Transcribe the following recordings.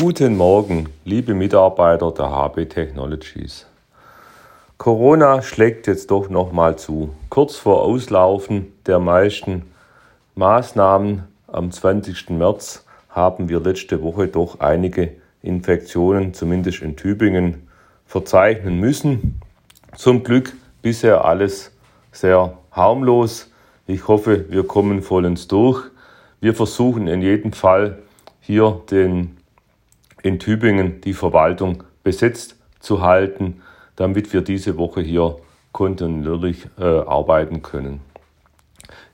Guten Morgen, liebe Mitarbeiter der HB Technologies. Corona schlägt jetzt doch nochmal zu. Kurz vor Auslaufen der meisten Maßnahmen am 20. März haben wir letzte Woche doch einige Infektionen, zumindest in Tübingen, verzeichnen müssen. Zum Glück bisher alles sehr harmlos. Ich hoffe, wir kommen vollends durch. Wir versuchen in jedem Fall hier den in Tübingen die Verwaltung besetzt zu halten, damit wir diese Woche hier kontinuierlich äh, arbeiten können.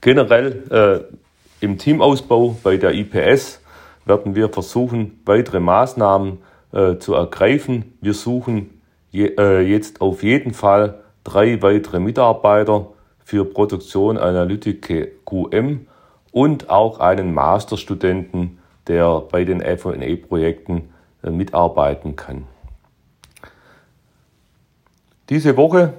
Generell äh, im Teamausbau bei der IPS werden wir versuchen, weitere Maßnahmen äh, zu ergreifen. Wir suchen je, äh, jetzt auf jeden Fall drei weitere Mitarbeiter für Produktion Analytik QM und auch einen Masterstudenten, der bei den F&E-Projekten mitarbeiten kann. Diese Woche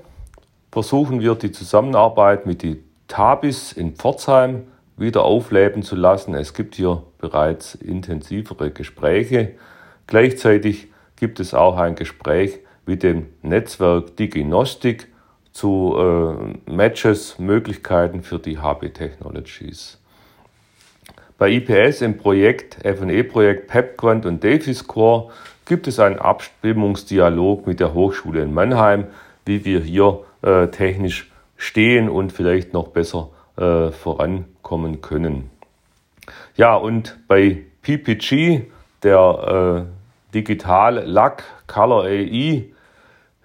versuchen wir die Zusammenarbeit mit die Tabis in Pforzheim wieder aufleben zu lassen. Es gibt hier bereits intensivere Gespräche. Gleichzeitig gibt es auch ein Gespräch mit dem Netzwerk Diginostik zu äh, Matches, Möglichkeiten für die HB Technologies. Bei IPS im Projekt F&E-Projekt PepQuant und Davis Core gibt es einen Abstimmungsdialog mit der Hochschule in Mannheim, wie wir hier äh, technisch stehen und vielleicht noch besser äh, vorankommen können. Ja, und bei PPG, der äh, Digital Lack Color AI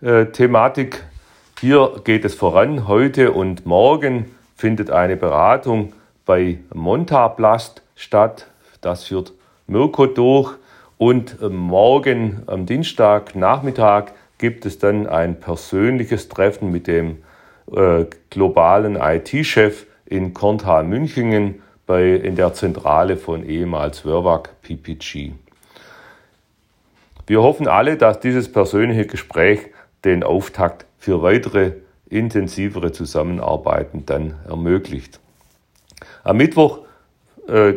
äh, Thematik, hier geht es voran. Heute und morgen findet eine Beratung bei Montaplast statt. Das führt Mirko durch. Und morgen am Dienstag Nachmittag gibt es dann ein persönliches Treffen mit dem äh, globalen IT-Chef in Korntal-Münchingen bei, in der Zentrale von ehemals Wörwag PPG. Wir hoffen alle, dass dieses persönliche Gespräch den Auftakt für weitere intensivere Zusammenarbeiten dann ermöglicht. Am Mittwoch äh,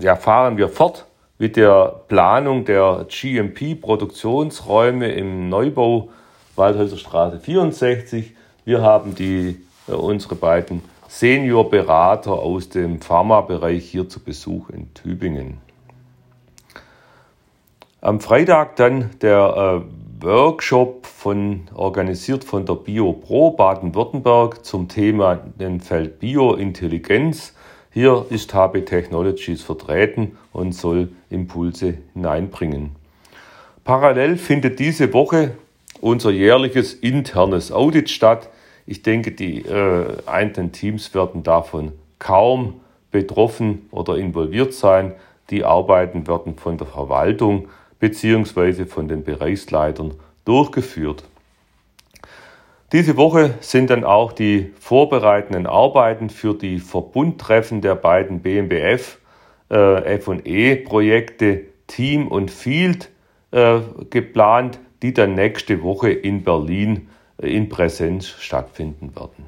ja, fahren wir fort mit der Planung der GMP-Produktionsräume im Neubau Waldhäuser Straße 64. Wir haben die, äh, unsere beiden Seniorberater aus dem Pharmabereich hier zu Besuch in Tübingen. Am Freitag dann der äh, Workshop von, organisiert von der BioPro Baden-Württemberg zum Thema den Feld Biointelligenz. Hier ist HB Technologies vertreten und soll Impulse hineinbringen. Parallel findet diese Woche unser jährliches internes Audit statt. Ich denke, die äh, einzelnen Teams werden davon kaum betroffen oder involviert sein. Die Arbeiten werden von der Verwaltung beziehungsweise von den Bereichsleitern durchgeführt. Diese Woche sind dann auch die vorbereitenden Arbeiten für die Verbundtreffen der beiden BMBF äh, F&E-Projekte Team und Field äh, geplant, die dann nächste Woche in Berlin äh, in Präsenz stattfinden werden.